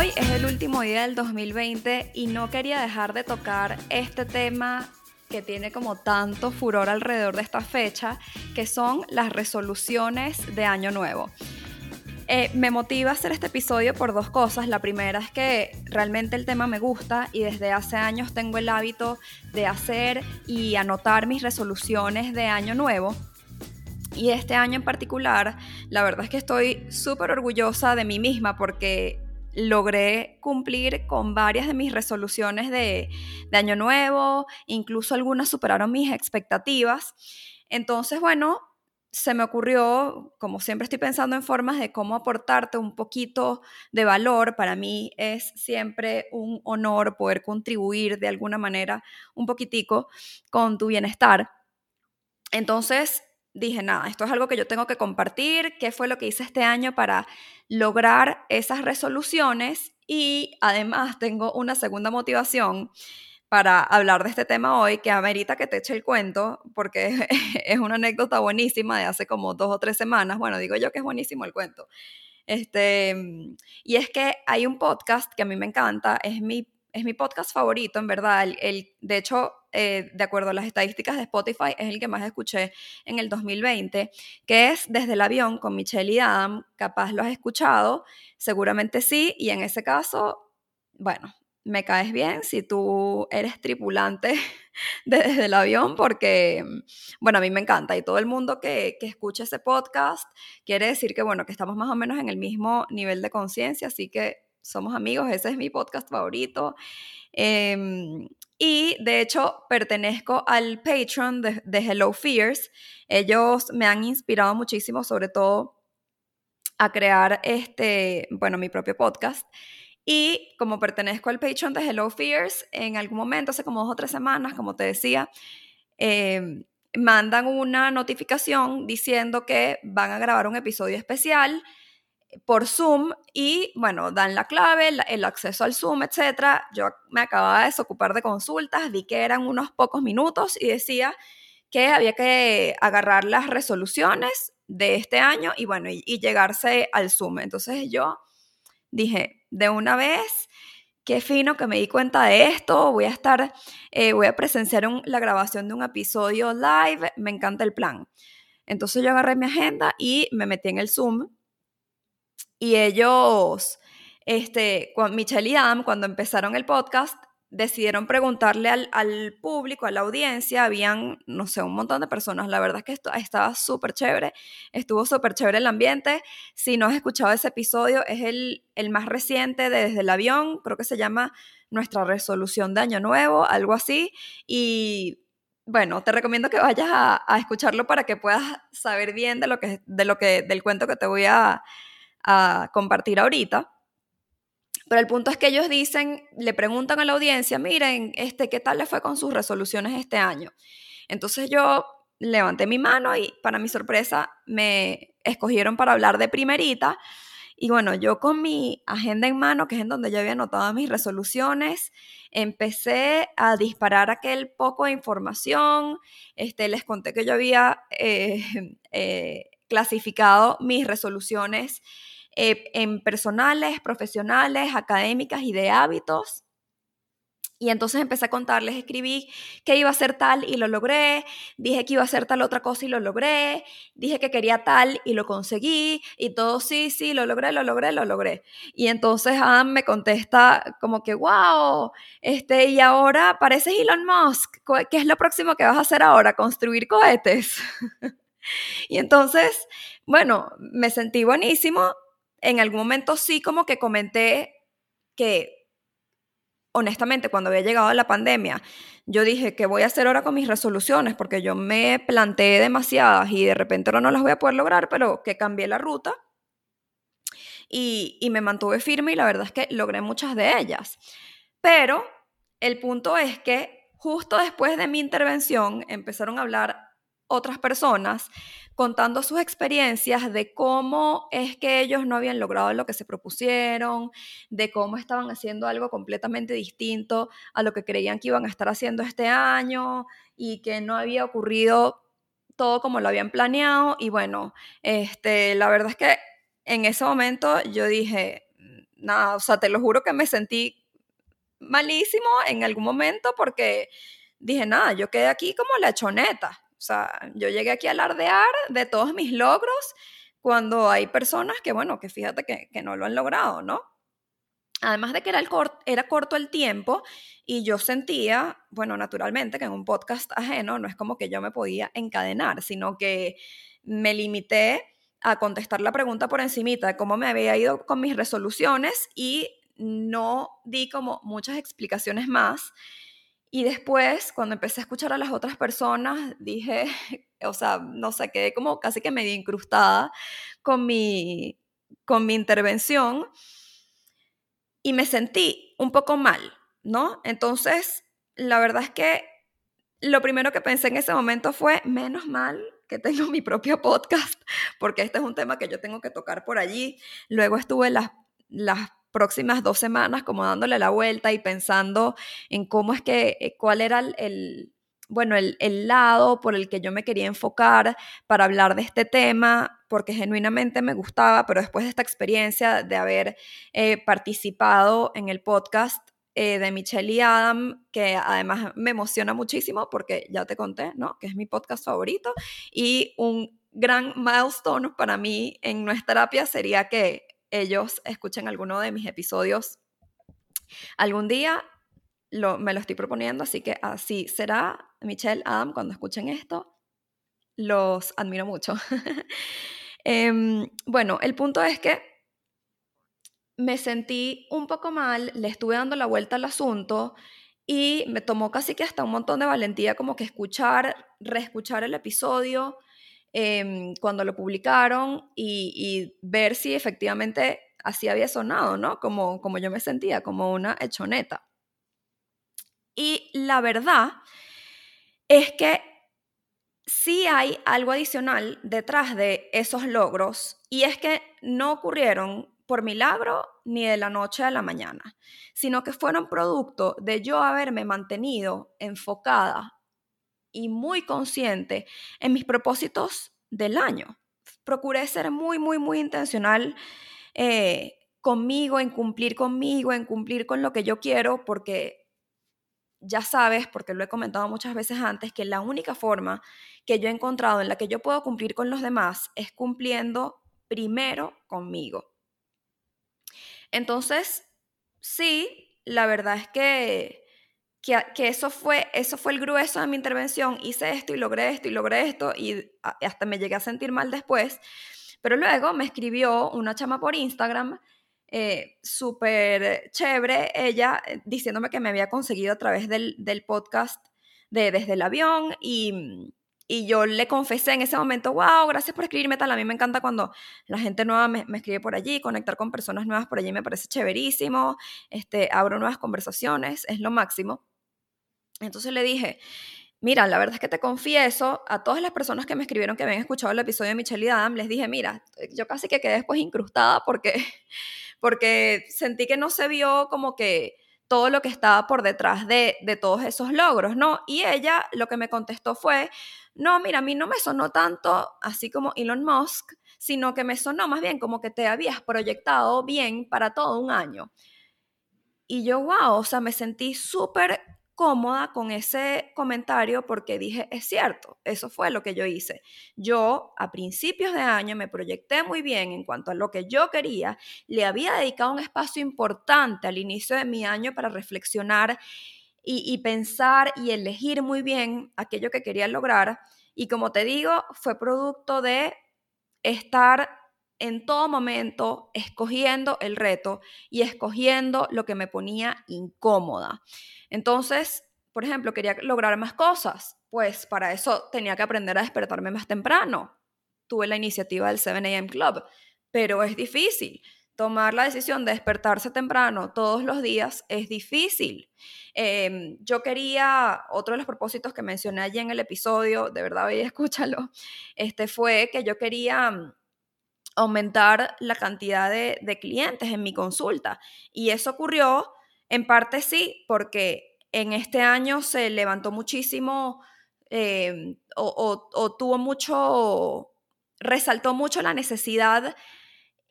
Hoy es el último día del 2020 y no quería dejar de tocar este tema que tiene como tanto furor alrededor de esta fecha, que son las resoluciones de Año Nuevo. Eh, me motiva hacer este episodio por dos cosas. La primera es que realmente el tema me gusta y desde hace años tengo el hábito de hacer y anotar mis resoluciones de Año Nuevo. Y este año en particular, la verdad es que estoy súper orgullosa de mí misma porque logré cumplir con varias de mis resoluciones de, año nuevo, incluso algunas superaron mis expectativas. Entonces, bueno, se me ocurrió, como siempre estoy pensando en formas de cómo aportarte un poquito de valor, para mí es siempre un honor poder contribuir de alguna manera un poquitico con tu bienestar. Entonces, dije, nada, esto es algo que yo tengo que compartir, qué fue lo que hice este año para lograr esas resoluciones y además tengo una segunda motivación para hablar de este tema hoy que amerita que te eche el cuento porque es una anécdota buenísima de hace como dos o tres semanas. Bueno, digo yo que es buenísimo el cuento. Este, y es que hay un podcast que a mí me encanta, es mi es mi podcast favorito, en verdad. El, de hecho, eh, de acuerdo a las estadísticas de Spotify, es el que más escuché en el 2020, que es Desde el avión con Michelle y Adam. Capaz lo has escuchado, seguramente sí, y en ese caso, bueno, me caes bien si tú eres tripulante desde el avión, porque, bueno, a mí me encanta y todo el mundo que, que escucha ese podcast quiere decir que, bueno, que estamos más o menos en el mismo nivel de conciencia, así que somos amigos, ese es mi podcast favorito. Em, y de hecho pertenezco al Patreon de, Hello Fears. Ellos me han inspirado muchísimo, sobre todo a crear este, bueno, mi propio podcast. Y como pertenezco al Patreon de Hello Fears, en algún momento, hace como dos o tres semanas, como te decía, em, mandan una notificación diciendo que van a grabar un episodio especial por Zoom y, bueno, dan la clave, el, acceso al Zoom, etc. Yo me acababa de desocupar de consultas, vi que eran unos pocos minutos y decía que había que agarrar las resoluciones de este año y, bueno, y, llegarse al Zoom. Entonces yo dije, de una vez, qué fino que me di cuenta de esto, voy a estar, eh, voy a presenciar la grabación de un episodio live, me encanta el plan. Entonces yo agarré mi agenda y me metí en el Zoom y ellos, este, Michelle y Adam, cuando empezaron el podcast, decidieron preguntarle al, público, a la audiencia, habían, no sé, un montón de personas. La verdad es que esto, estaba súper chévere, estuvo súper chévere el ambiente. Si no has escuchado ese episodio, es el, el más reciente de Desde el Avión, creo que se llama Nuestra Resolución de Año Nuevo, algo así. Y bueno, te recomiendo que vayas a, a escucharlo para que puedas saber bien de lo que, de lo que, del cuento que te voy a a compartir ahorita. Pero el punto es que ellos dicen, le preguntan a la audiencia, miren, este, ¿qué tal le fue con sus resoluciones este año? Entonces yo levanté mi mano y para mi sorpresa me escogieron para hablar de primerita. Y bueno, yo con mi agenda en mano, que es en donde yo había anotado mis resoluciones, empecé a disparar aquel poco de información. Este, les conté que yo había eh, eh, clasificado mis resoluciones eh, en personales, profesionales, académicas y de hábitos. Y entonces empecé a contarles, escribí que iba a ser tal y lo logré, dije que iba a ser tal otra cosa y lo logré, dije que quería tal y lo conseguí, y todo sí, sí, lo logré, lo logré, lo logré. Y entonces Adam me contesta como que, wow, este, y ahora pareces Elon Musk, ¿qué es lo próximo que vas a hacer ahora? Construir cohetes. y entonces, bueno, me sentí buenísimo. En algún momento sí como que comenté que honestamente, cuando había llegado la pandemia, yo dije, ¿qué voy a hacer ahora con mis resoluciones? Porque yo me planteé demasiadas y de repente ahora no las voy a poder lograr, pero que cambié la ruta y, y me mantuve firme y la verdad es que logré muchas de ellas. Pero el punto es que justo después de mi intervención empezaron a hablar otras personas contando sus experiencias de cómo es que ellos no habían logrado lo que se propusieron, de cómo estaban haciendo algo completamente distinto a lo que creían que iban a estar haciendo este año y que no había ocurrido todo como lo habían planeado. Y bueno, este, la verdad es que en ese momento yo dije, nada, o sea, te lo juro que me sentí malísimo en algún momento porque dije, nada, yo quedé aquí como la choneta. O sea, yo llegué aquí a alardear de todos mis logros cuando hay personas que, bueno, que fíjate que, que no lo han logrado, ¿no? Además de que era, el era corto el tiempo y yo sentía, bueno, naturalmente que en un podcast ajeno no es como que yo me podía encadenar, sino que me limité a contestar la pregunta por encimita de cómo me había ido con mis resoluciones y no di como muchas explicaciones más y después, cuando empecé a escuchar a las otras personas, dije, o sea, no sé, quedé como casi que medio incrustada con mi, con mi intervención y me sentí un poco mal, ¿no? Entonces, la verdad es que lo primero que pensé en ese momento fue, menos mal que tengo mi propio podcast, porque este es un tema que yo tengo que tocar por allí. Luego estuve las, las próximas dos semanas como dándole la vuelta y pensando en cómo es que, eh, cuál era el, bueno, el, lado por el que yo me quería enfocar para hablar de este tema, porque genuinamente me gustaba, pero después de esta experiencia de haber eh, participado en el podcast eh, de Michelle y Adam, que además me emociona muchísimo porque ya te conté, ¿no? Que es mi podcast favorito y un gran milestone para mí en nuestra terapia sería que ellos escuchen alguno de mis episodios algún día. Lo, me lo estoy proponiendo, así que así será. Michelle, Adam, cuando escuchen esto, los admiro mucho. Em, bueno, el punto es que me sentí un poco mal, le estuve dando la vuelta al asunto y me tomó casi que hasta un montón de valentía como que escuchar, reescuchar el episodio Em, cuando lo publicaron y, ver si efectivamente así había sonado, ¿no? Como, como yo me sentía, como una hechoneta. Y la verdad es que sí hay algo adicional detrás de esos logros y es que no ocurrieron por milagro ni de la noche a la mañana, sino que fueron producto de yo haberme mantenido enfocada y muy consciente en mis propósitos del año. Procuré ser muy, muy, muy intencional eh, conmigo, en cumplir conmigo, en cumplir con lo que yo quiero, porque ya sabes, porque lo he comentado muchas veces antes, que la única forma que yo he encontrado en la que yo puedo cumplir con los demás es cumpliendo primero conmigo. Entonces, sí, la verdad es que que, eso, fue, eso fue el grueso de mi intervención, hice esto y logré esto y logré esto y hasta me llegué a sentir mal después. Pero luego me escribió una chama por Instagram, eh, súper chévere, ella eh, diciéndome que me había conseguido a través del, podcast de Desde el Avión y, y, yo le confesé en ese momento, wow, gracias por escribirme tal, a mí me encanta cuando la gente nueva me, me, escribe por allí, conectar con personas nuevas por allí me parece chéverísimo, este, abro nuevas conversaciones, es lo máximo. Entonces le dije, mira, la verdad es que te confieso, a todas las personas que me escribieron que habían escuchado el episodio de Michelle y Adam, les dije, mira, yo casi que quedé después incrustada porque, porque sentí que no se vio como que todo lo que estaba por detrás de, de todos esos logros, ¿no? Y ella lo que me contestó fue, no, mira, a mí no me sonó tanto así como Elon Musk, sino que me sonó más bien como que te habías proyectado bien para todo un año. Y yo, wow, o sea, me sentí súper cómoda con ese comentario porque dije, es cierto, eso fue lo que yo hice. Yo a principios de año me proyecté muy bien en cuanto a lo que yo quería, le había dedicado un espacio importante al inicio de mi año para reflexionar y, pensar y elegir muy bien aquello que quería lograr. Y como te digo, fue producto de estar en todo momento escogiendo el reto y escogiendo lo que me ponía incómoda. Entonces, por ejemplo, quería lograr más cosas, pues para eso tenía que aprender a despertarme más temprano. Tuve la iniciativa del 7 a.m. Club, pero es difícil. Tomar la decisión de despertarse temprano todos los días es difícil. Em, yo quería, otro de los propósitos que mencioné allí en el episodio, de verdad, y escúchalo, este fue que yo quería aumentar la cantidad de, de clientes en mi consulta. Y eso ocurrió en parte sí, porque en este año se levantó muchísimo em, o, tuvo mucho, resaltó mucho la necesidad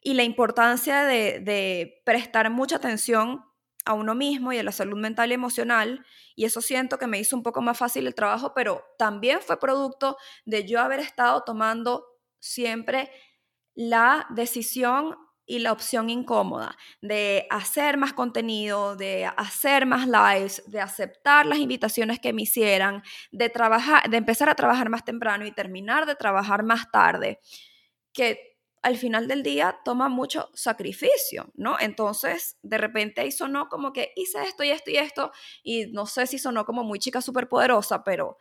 y la importancia de, prestar mucha atención a uno mismo y a la salud mental y emocional, y eso siento que me hizo un poco más fácil el trabajo, pero también fue producto de yo haber estado tomando siempre la decisión y la opción incómoda de hacer más contenido, de hacer más lives, de aceptar las invitaciones que me hicieran, de trabajar, de empezar a trabajar más temprano y terminar de trabajar más tarde, que al final del día toma mucho sacrificio, ¿no? Entonces, de repente ahí sonó como que hice esto y esto y esto, y no sé si sonó como muy chica superpoderosa, pero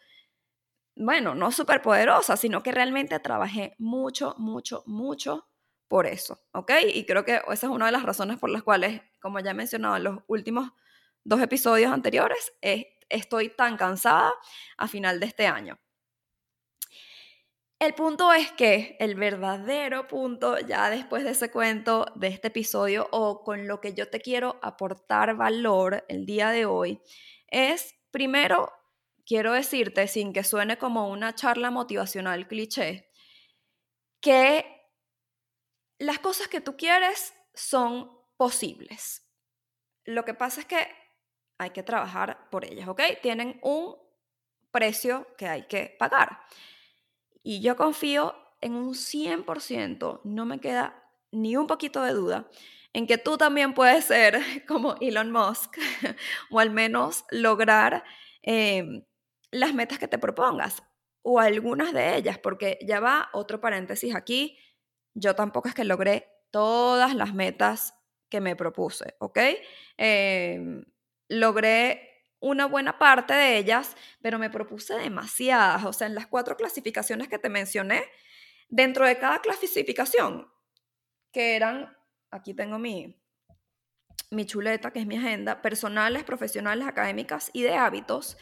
bueno, no superpoderosa, sino que realmente trabajé mucho, mucho, mucho por eso, ¿ok? Y creo que esa es una de las razones por las cuales, como ya he mencionado en los últimos dos episodios anteriores, estoy tan cansada a final de este año. El punto es que el verdadero punto, ya después de ese cuento, de este episodio, o con lo que yo te quiero aportar valor el día de hoy, es primero, quiero decirte, sin que suene como una charla motivacional cliché, que las cosas que tú quieres son posibles. Lo que pasa es que hay que trabajar por ellas, ¿ok? Tienen un precio que hay que pagar. Y yo confío en un 100%, no me queda ni un poquito de duda, en que tú también puedes ser como Elon Musk o al menos lograr em, las metas que te propongas o algunas de ellas, porque ya va otro paréntesis aquí yo tampoco es que logré todas las metas que me propuse, ¿ok? Em, logré una buena parte de ellas, pero me propuse demasiadas. O sea, en las cuatro clasificaciones que te mencioné, dentro de cada clasificación, que eran, aquí tengo mi, mi chuleta, que es mi agenda, personales, profesionales, académicas y de hábitos,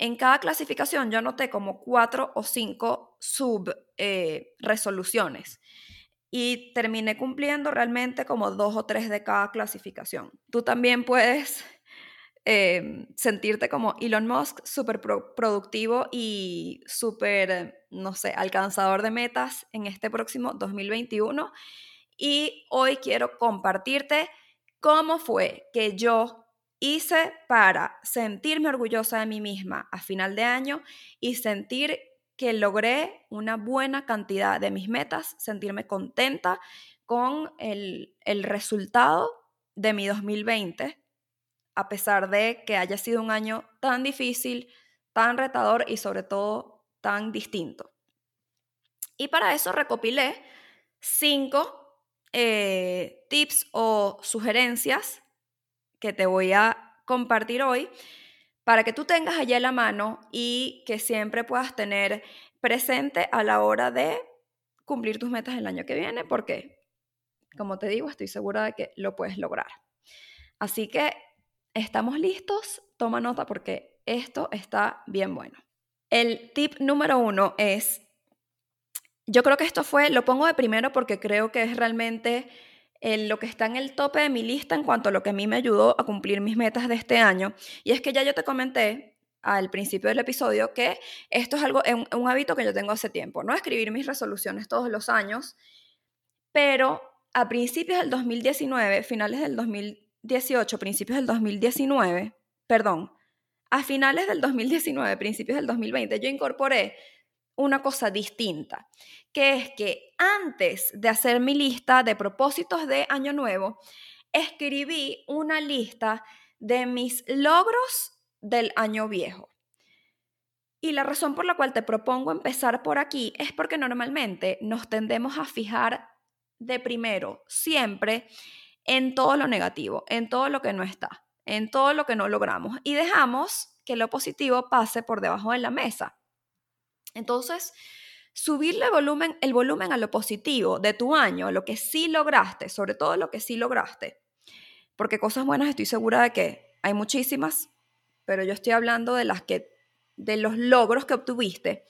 en cada clasificación yo anoté como cuatro o cinco sub eh, y terminé cumpliendo realmente como dos o tres de cada clasificación. Tú también puedes em, sentirte como Elon Musk, súper productivo y súper, no sé, alcanzador de metas en este próximo 2021. Y hoy quiero compartirte cómo fue que yo hice para sentirme orgullosa de mí misma a final de año y sentir que logré una buena cantidad de mis metas, sentirme contenta con el, resultado de mi 2020, a pesar de que haya sido un año tan difícil, tan retador y sobre todo tan distinto. Y para eso recopilé cinco eh, tips o sugerencias que te voy a compartir hoy para que tú tengas allá la mano y que siempre puedas tener presente a la hora de cumplir tus metas el año que viene, porque, como te digo, estoy segura de que lo puedes lograr. Así que, ¿estamos listos? Toma nota porque esto está bien bueno. El tip número uno es, yo creo que esto fue, lo pongo de primero porque creo que es realmente lo que está en el tope de mi lista en cuanto a lo que a mí me ayudó a cumplir mis metas de este año. Y es que ya yo te comenté al principio del episodio que esto es algo, un, un hábito que yo tengo hace tiempo, ¿no? Escribir mis resoluciones todos los años, pero a principios del 2019, finales del 2000, 2018, principios del 2019, perdón, a finales del 2019, principios del 2020, yo incorporé una cosa distinta, que es que antes de hacer mi lista de propósitos de año nuevo, escribí una lista de mis logros del año viejo. Y la razón por la cual te propongo empezar por aquí es porque normalmente nos tendemos a fijar de primero, siempre, en todo lo negativo, en todo lo que no está, en todo lo que no logramos y dejamos que lo positivo pase por debajo de la mesa. Entonces, subirle volumen, el volumen a lo positivo de tu año, a lo que sí lograste, sobre todo lo que sí lograste, porque cosas buenas estoy segura de que hay muchísimas, pero yo estoy hablando de las que, de los logros que obtuviste.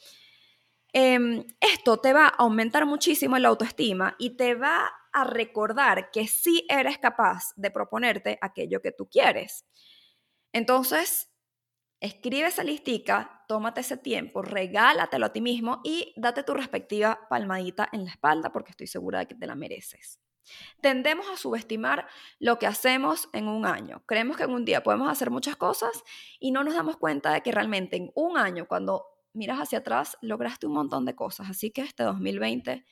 Em, esto te va a aumentar muchísimo la autoestima y te va a recordar que sí eres capaz de proponerte aquello que tú quieres. Entonces, escribe esa listica, tómate ese tiempo, regálatelo a ti mismo y date tu respectiva palmadita en la espalda porque estoy segura de que te la mereces. Tendemos a subestimar lo que hacemos en un año. Creemos que en un día podemos hacer muchas cosas y no nos damos cuenta de que realmente en un año, cuando miras hacia atrás, lograste un montón de cosas. Así que este 2020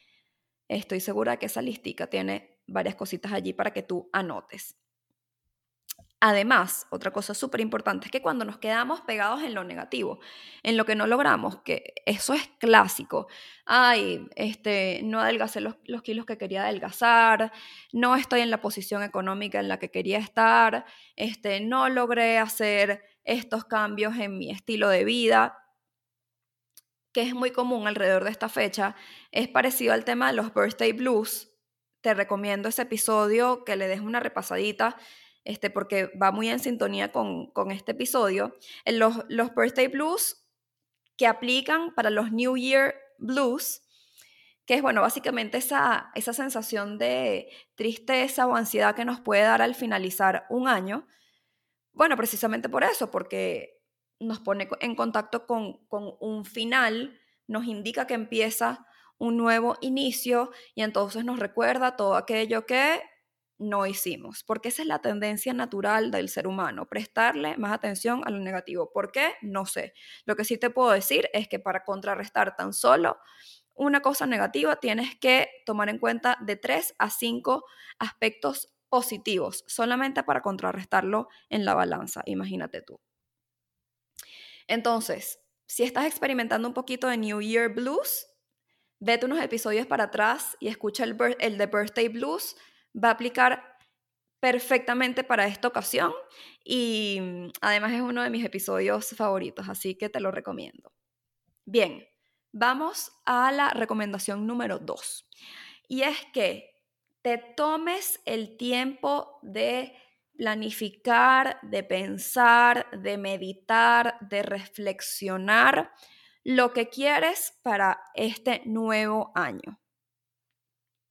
estoy segura de que esa listica tiene varias cositas allí para que tú anotes. Además, otra cosa súper importante es que cuando nos quedamos pegados en lo negativo, en lo que no logramos, que eso es clásico, ay, este, no adelgacé los, los kilos que quería adelgazar, no estoy en la posición económica en la que quería estar, este, no logré hacer estos cambios en mi estilo de vida, que es muy común alrededor de esta fecha, es parecido al tema de los birthday blues. Te recomiendo ese episodio que le des una repasadita este, porque va muy en sintonía con, este episodio, en los, los birthday blues que aplican para los New Year blues, que es, bueno, básicamente esa, esa sensación de tristeza o ansiedad que nos puede dar al finalizar un año. Bueno, precisamente por eso, porque nos pone en contacto con, con un final, nos indica que empieza un nuevo inicio y entonces nos recuerda todo aquello que no hicimos, porque esa es la tendencia natural del ser humano, prestarle más atención a lo negativo. ¿Por qué? No sé. Lo que sí te puedo decir es que para contrarrestar tan solo una cosa negativa tienes que tomar en cuenta de tres a cinco aspectos positivos, solamente para contrarrestarlo en la balanza, imagínate tú. Entonces, si estás experimentando un poquito de New Year Blues, vete unos episodios para atrás y escucha el, el de Birthday Blues va a aplicar perfectamente para esta ocasión y mm, además es uno de mis episodios favoritos, así que te lo recomiendo. Bien, vamos a la recomendación número dos y es que te tomes el tiempo de planificar, de pensar, de meditar, de reflexionar lo que quieres para este nuevo año.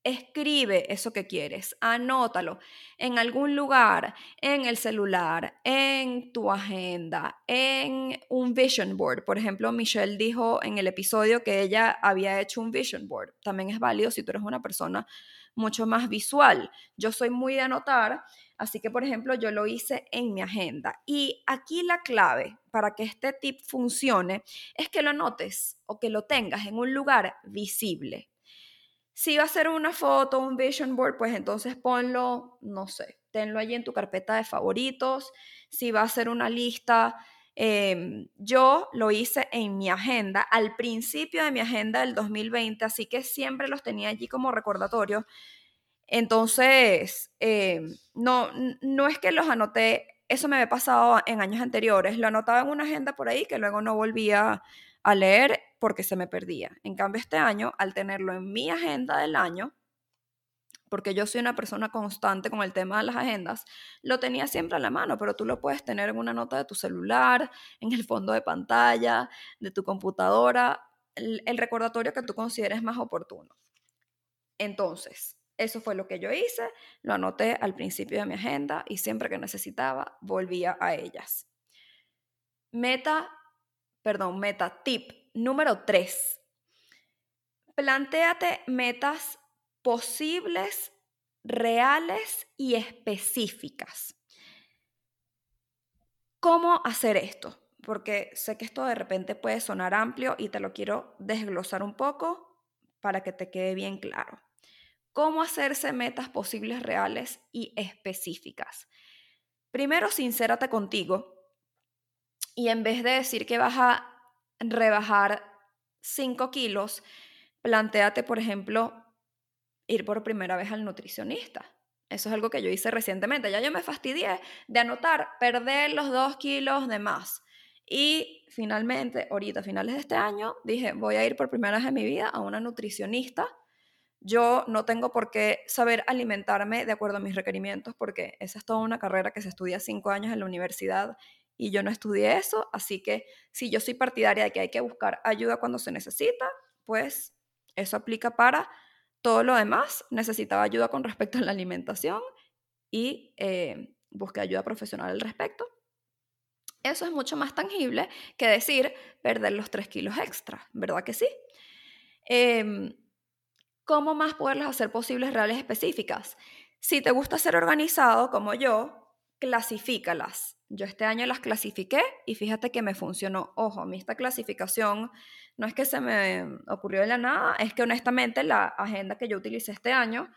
Escribe eso que quieres, anótalo en algún lugar, en el celular, en tu agenda, en un vision board. Por ejemplo, Michelle dijo en el episodio que ella había hecho un vision board. También es válido si tú eres una persona mucho más visual. Yo soy muy de anotar, así que por ejemplo yo lo hice en mi agenda. Y aquí la clave para que este tip funcione es que lo anotes o que lo tengas en un lugar visible. Si va a ser una foto, un vision board, pues entonces ponlo, no sé, tenlo allí en tu carpeta de favoritos. Si va a ser una lista, em, yo lo hice en mi agenda, al principio de mi agenda del 2020, así que siempre los tenía allí como recordatorio. Entonces, em, no, no es que los anoté, eso me había pasado en años anteriores, lo anotaba en una agenda por ahí que luego no volvía a leer porque se me perdía. En cambio, este año, al tenerlo en mi agenda del año, porque yo soy una persona constante con el tema de las agendas, lo tenía siempre a la mano, pero tú lo puedes tener en una nota de tu celular, en el fondo de pantalla, de tu computadora, el, recordatorio que tú consideres más oportuno. Entonces, eso fue lo que yo hice, lo anoté al principio de mi agenda y siempre que necesitaba volvía a ellas. Meta perdón, meta tip número 3. Plantéate metas posibles, reales y específicas. ¿Cómo hacer esto? Porque sé que esto de repente puede sonar amplio y te lo quiero desglosar un poco para que te quede bien claro. ¿Cómo hacerse metas posibles, reales y específicas? Primero, sincérate contigo y en vez de decir que vas a rebajar 5 kilos, planteate, por ejemplo, ir por primera vez al nutricionista. Eso es algo que yo hice recientemente. Ya yo me fastidié de anotar perder los 2 kilos de más. Y finalmente, ahorita, a finales de este año, dije, voy a ir por primera vez en mi vida a una nutricionista. Yo no tengo por qué saber alimentarme de acuerdo a mis requerimientos, porque esa es toda una carrera que se estudia cinco años en la universidad y yo no estudié eso. Así que si yo soy partidaria de que hay que buscar ayuda cuando se necesita, pues eso aplica para todo lo demás. Necesitaba ayuda con respecto a la alimentación y eh, busqué ayuda profesional al respecto. Eso es mucho más tangible que decir perder los 3 kilos extra, ¿verdad que sí? Em, ¿Cómo más poderlas hacer posibles, reales, específicas? Si te gusta ser organizado como yo, clasifícalas. Yo este año las clasifiqué y fíjate que me funcionó. Ojo, a mí esta clasificación no es que se me ocurrió de la nada, es que honestamente la agenda que yo utilicé este año,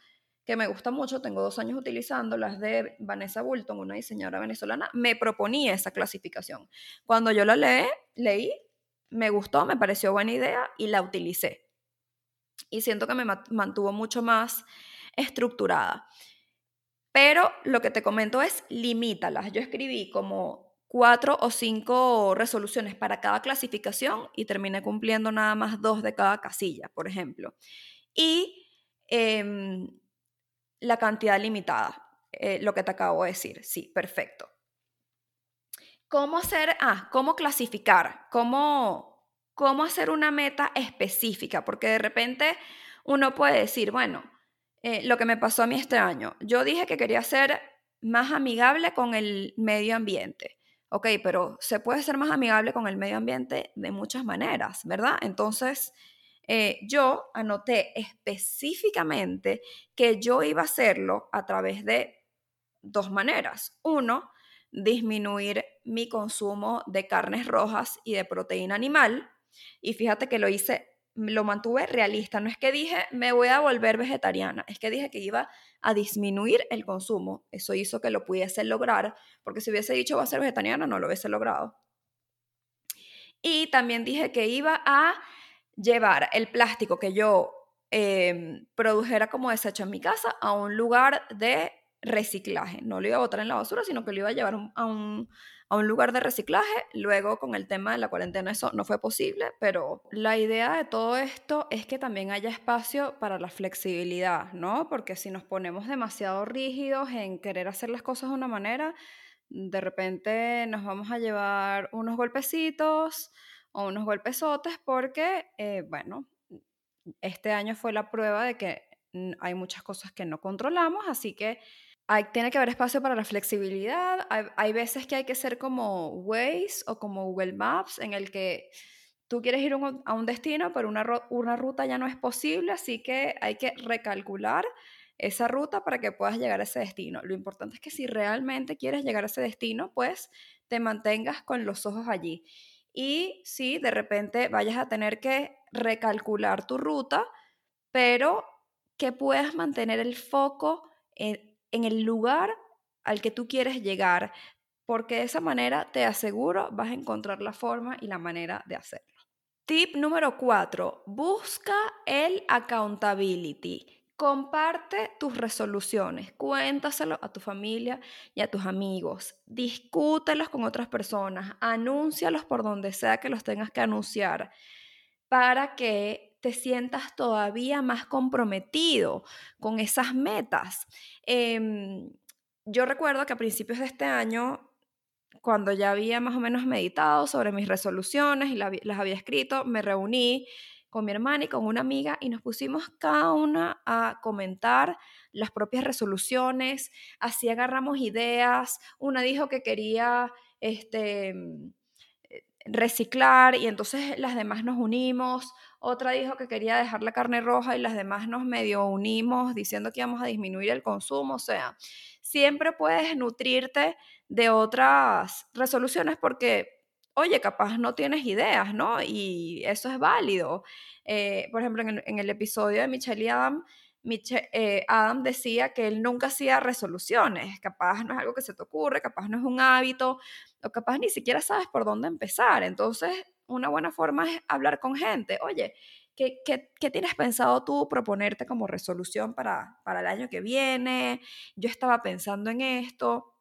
que me gusta mucho, tengo dos años utilizando, las de Vanessa Bulton, una diseñadora venezolana, me proponía esa clasificación. Cuando yo la leí, leí, me gustó, me pareció buena idea y la utilicé. Y siento que me mantuvo mucho más estructurada. Pero lo que te comento es limítalas. Yo escribí como cuatro o cinco resoluciones para cada clasificación y terminé cumpliendo nada más dos de cada casilla, por ejemplo. Y em, la cantidad limitada, eh, lo que te acabo de decir. Sí, perfecto. ¿Cómo hacer? Ah, ¿cómo clasificar? ¿Cómo, cómo hacer una meta específica? Porque de repente uno puede decir, bueno, eh, lo que me pasó a mí este año. Yo dije que quería ser más amigable con el medio ambiente. Ok, pero se puede ser más amigable con el medio ambiente de muchas maneras, ¿verdad? Entonces, eh, yo anoté específicamente que yo iba a hacerlo a través de dos maneras. Uno, disminuir mi consumo de carnes rojas y de proteína animal. Y fíjate que lo hice lo mantuve realista. No es que dije, me voy a volver vegetariana, es que dije que iba a disminuir el consumo. Eso hizo que lo pudiese lograr, porque si hubiese dicho, voy a ser vegetariana, no lo hubiese logrado. Y también dije que iba a llevar el plástico que yo em, produjera como desecho en mi casa a un lugar de reciclaje. No lo iba a botar en la basura, sino que lo iba a llevar a un, a un lugar de reciclaje. Luego con el tema de la cuarentena eso no fue posible, pero la idea de todo esto es que también haya espacio para la flexibilidad, ¿no? Porque si nos ponemos demasiado rígidos en querer hacer las cosas de una manera, de repente nos vamos a llevar unos golpecitos o unos golpesotes porque, eh, bueno, este año fue la prueba de que hay muchas cosas que no controlamos, así que tiene que haber espacio para la flexibilidad. Hay, veces que hay que ser como Waze o como Google Maps, en el que tú quieres ir a un destino, pero una, una ruta ya no es posible, así que hay que recalcular esa ruta para que puedas llegar a ese destino. Lo importante es que si realmente quieres llegar a ese destino, pues te mantengas con los ojos allí. Y si de repente vayas a tener que recalcular tu ruta, pero que puedas mantener el foco en, en el lugar al que tú quieres llegar, porque de esa manera te aseguro vas a encontrar la forma y la manera de hacerlo. Tip número cuatro, busca el accountability. Comparte tus resoluciones, cuéntaselo a tu familia y a tus amigos, discútelos con otras personas, anúncialos por donde sea que los tengas que anunciar, para que te sientas todavía más comprometido con esas metas. Em, yo recuerdo que a principios de este año, cuando ya había más o menos meditado sobre mis resoluciones y las había escrito, me reuní con mi hermana y con una amiga y nos pusimos cada una a comentar las propias resoluciones, así agarramos ideas, una dijo que quería este reciclar y entonces las demás nos unimos. Otra dijo que quería dejar la carne roja y las demás nos medio unimos diciendo que íbamos a disminuir el consumo. O sea, siempre puedes nutrirte de otras resoluciones porque, oye, capaz no tienes ideas, ¿no? Y eso es válido. Eh, por ejemplo, en el, episodio de Michelle y Adam, eh, Adam decía que él nunca hacía resoluciones, capaz no es algo que se te ocurre, capaz no es un hábito, o capaz ni siquiera sabes por dónde empezar. Entonces, una buena forma es hablar con gente. Oye, ¿qué, qué, tienes pensado tú proponerte como resolución para, para el año que viene? Yo estaba pensando en esto.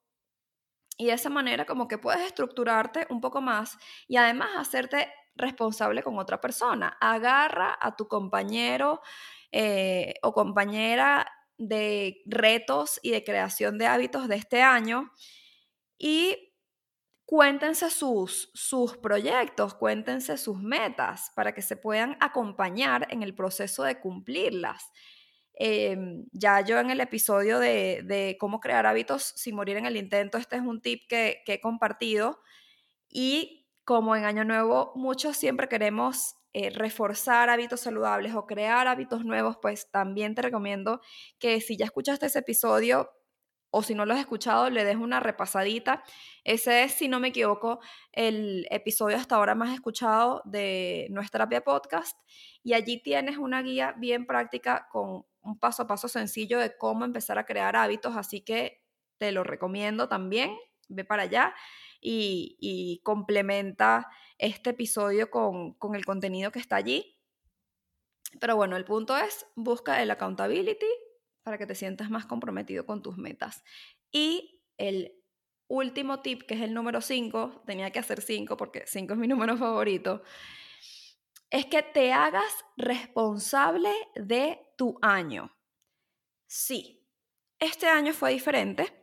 Y de esa manera como que puedes estructurarte un poco más y además hacerte responsable con otra persona. Agarra a tu compañero eh, o compañera de retos y de creación de hábitos de este año y cuéntense sus, sus proyectos, cuéntense sus metas para que se puedan acompañar en el proceso de cumplirlas. Em, ya yo en el episodio de, cómo crear hábitos sin morir en el intento, este es un tip que, que he compartido y como en Año Nuevo muchos siempre queremos eh, reforzar hábitos saludables o crear hábitos nuevos, pues también te recomiendo que si ya escuchaste ese episodio o si no lo has escuchado, le des una repasadita. Ese es, si no me equivoco, el episodio hasta ahora más escuchado de Nuestra Terapia Podcast. Y allí tienes una guía bien práctica con un paso a paso sencillo de cómo empezar a crear hábitos. Así que te lo recomiendo también. Ve para allá y, complementa este episodio con, con el contenido que está allí. Pero bueno, el punto es, busca el accountability para que te sientas más comprometido con tus metas. Y el último tip, que es el número 5, tenía que hacer 5 porque 5 es mi número favorito, es que te hagas responsable de tu año. Sí, este año fue diferente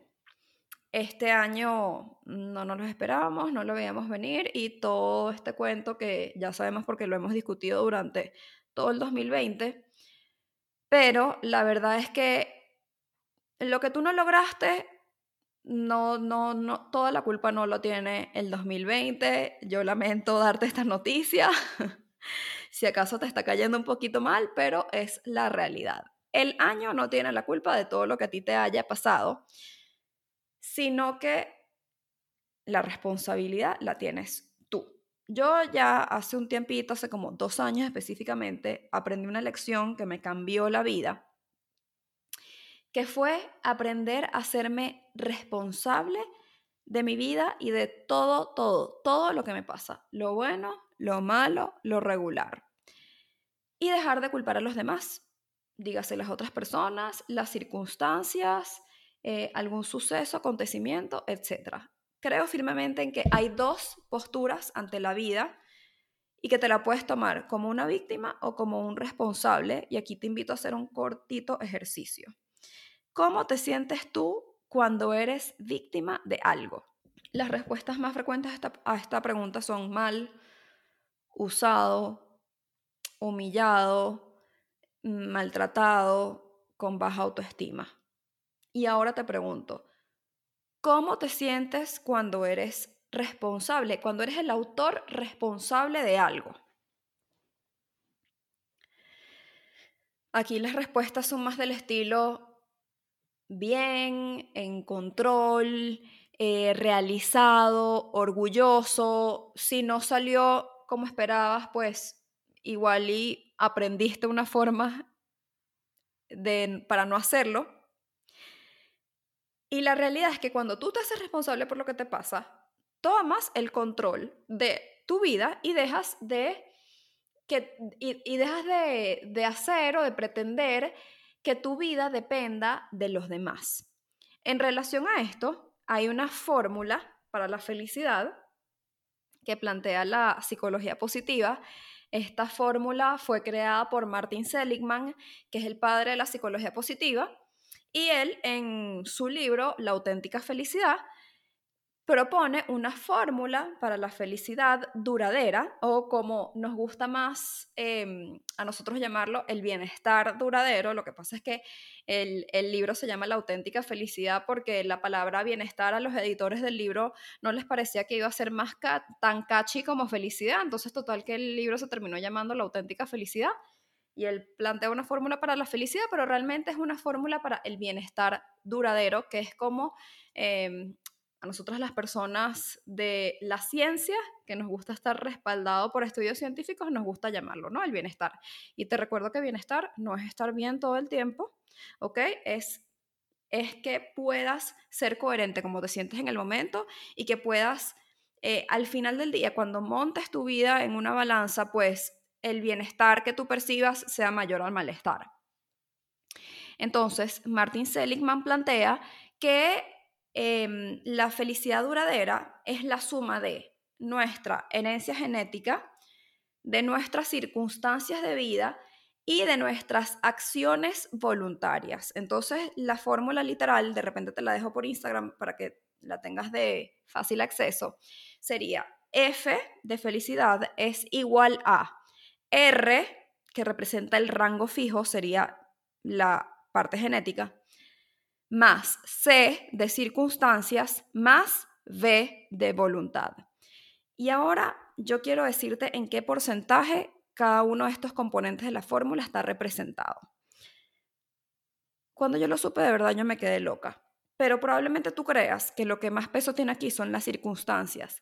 este año no nos lo esperábamos, no lo veíamos venir y todo este cuento que ya sabemos porque lo hemos discutido durante todo el 2020, pero la verdad es que lo que tú no lograste, no, no, no, toda la culpa no lo tiene el 2020. Yo lamento darte esta noticia, si acaso te está cayendo un poquito mal, pero es la realidad. El año no tiene la culpa de todo lo que a ti te haya pasado sino que la responsabilidad la tienes tú. Yo ya hace un tiempito, hace como dos años específicamente, aprendí una lección que me cambió la vida, que fue aprender a hacerme responsable de mi vida y de todo, todo, todo lo que me pasa, lo bueno, lo malo, lo regular. Y dejar de culpar a los demás, dígase las otras personas, las circunstancias, eh, algún suceso, acontecimiento, etc. Creo firmemente en que hay dos posturas ante la vida y que te la puedes tomar como una víctima o como un responsable. Y aquí te invito a hacer un cortito ejercicio. ¿Cómo te sientes tú cuando eres víctima de algo? Las respuestas más frecuentes a esta, a esta pregunta son mal, usado, humillado, maltratado, con baja autoestima. Y ahora te pregunto, ¿cómo te sientes cuando eres responsable, cuando eres el autor responsable de algo? Aquí las respuestas son más del estilo bien, en control, eh, realizado, orgulloso. Si no salió como esperabas, pues igual y aprendiste una forma de, para no hacerlo. Y la realidad es que cuando tú te haces responsable por lo que te pasa, tomas el control de tu vida y dejas de, que, y, dejas de, de hacer o de pretender que tu vida dependa de los demás. En relación a esto, hay una fórmula para la felicidad que plantea la psicología positiva. Esta fórmula fue creada por Martin Seligman, que es el padre de la psicología positiva, y él, en su libro, La auténtica felicidad, propone una fórmula para la felicidad duradera o como nos gusta más em, a nosotros llamarlo el bienestar duradero. Lo que pasa es que el, libro se llama La auténtica felicidad porque la palabra bienestar a los editores del libro no les parecía que iba a ser más tan catchy como felicidad. Entonces, total que el libro se terminó llamando La auténtica felicidad y él plantea una fórmula para la felicidad, pero realmente es una fórmula para el bienestar duradero, que es como em, a nosotros las personas de la ciencia, que nos gusta estar respaldado por estudios científicos, nos gusta llamarlo, ¿no? El bienestar. Y te recuerdo que bienestar no es estar bien todo el tiempo, ¿ok? Es, es que puedas ser coherente como te sientes en el momento y que puedas, eh, al final del día, cuando montes tu vida en una balanza, pues el bienestar que tú percibas sea mayor al malestar. Entonces, Martin Seligman plantea que Em, la felicidad duradera es la suma de nuestra herencia genética, de nuestras circunstancias de vida y de nuestras acciones voluntarias. Entonces, la fórmula literal, de repente te la dejo por Instagram para que la tengas de fácil acceso, sería F de felicidad es igual a R, que representa el rango fijo, sería la parte genética, más C de circunstancias, más V de voluntad. Y ahora yo quiero decirte en qué porcentaje cada uno de estos componentes de la fórmula está representado. Cuando yo lo supe de verdad yo me quedé loca, pero probablemente tú creas que lo que más peso tiene aquí son las circunstancias.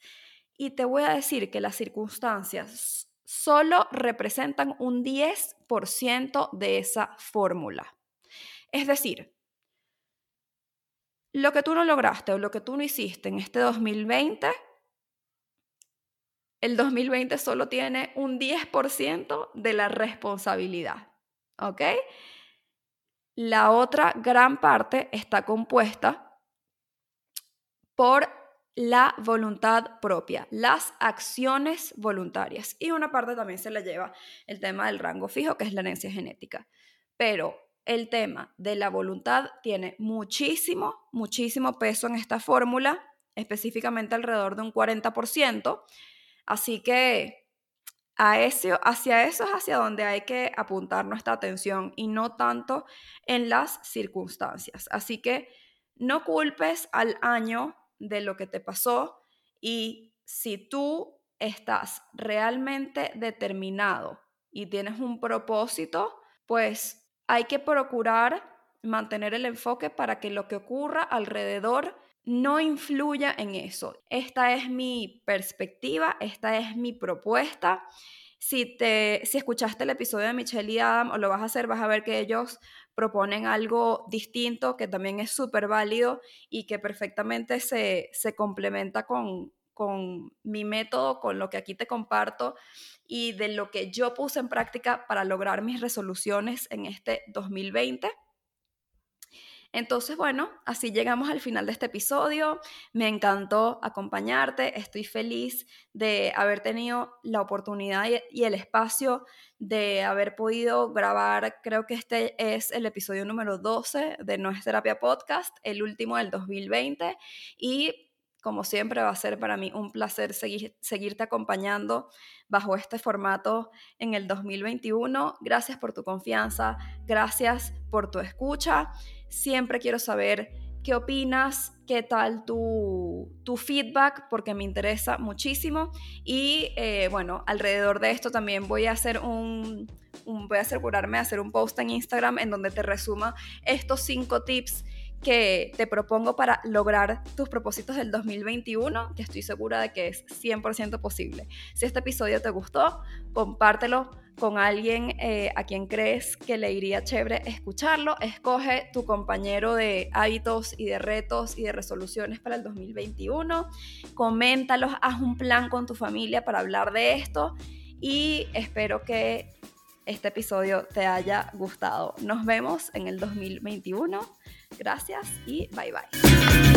Y te voy a decir que las circunstancias solo representan un 10% de esa fórmula. Es decir, lo que tú no lograste o lo que tú no hiciste en este 2020, el 2020 solo tiene un 10% de la responsabilidad. ¿Ok? La otra gran parte está compuesta por la voluntad propia, las acciones voluntarias. Y una parte también se la lleva el tema del rango fijo, que es la herencia genética. Pero el tema de la voluntad tiene muchísimo, muchísimo peso en esta fórmula, específicamente alrededor de un 40%. Así que a hacia eso es hacia donde hay que apuntar nuestra atención y no tanto en las circunstancias. Así que no culpes al año de lo que te pasó y si tú estás realmente determinado y tienes un propósito, pues hay que procurar mantener el enfoque para que lo que ocurra alrededor no influya en eso. Esta es mi perspectiva, esta es mi propuesta. Si, te, si escuchaste el episodio de Michelle y Adam o lo vas a hacer, vas a ver que ellos proponen algo distinto que también es súper válido y que perfectamente se, se complementa con, con mi método, con lo que aquí te comparto y de lo que yo puse en práctica para lograr mis resoluciones en este 2020. Entonces, bueno, así llegamos al final de este episodio. Me encantó acompañarte. Estoy feliz de haber tenido la oportunidad y el espacio de haber podido grabar, creo que este es el episodio número 12 de No es Terapia Podcast, el último del 2020. Y como siempre, va a ser para mí un placer seguir, seguirte acompañando bajo este formato en el 2021. Gracias por tu confianza, gracias por tu escucha. Siempre quiero saber qué opinas, qué tal tu, tu feedback, porque me interesa muchísimo. Y eh, bueno, alrededor de esto también voy a hacer un, un, voy a asegurarme de hacer un post en Instagram en donde te resuma estos cinco tips que te propongo para lograr tus propósitos del 2021, que estoy segura de que es 100% posible. Si este episodio te gustó, compártelo con alguien eh, a quien crees que le iría chévere escucharlo. Escoge tu compañero de hábitos y de retos y de resoluciones para el 2021. Coméntalos, haz un plan con tu familia para hablar de esto y espero que este episodio te haya gustado. Nos vemos en el 2021. Gracias y bye bye.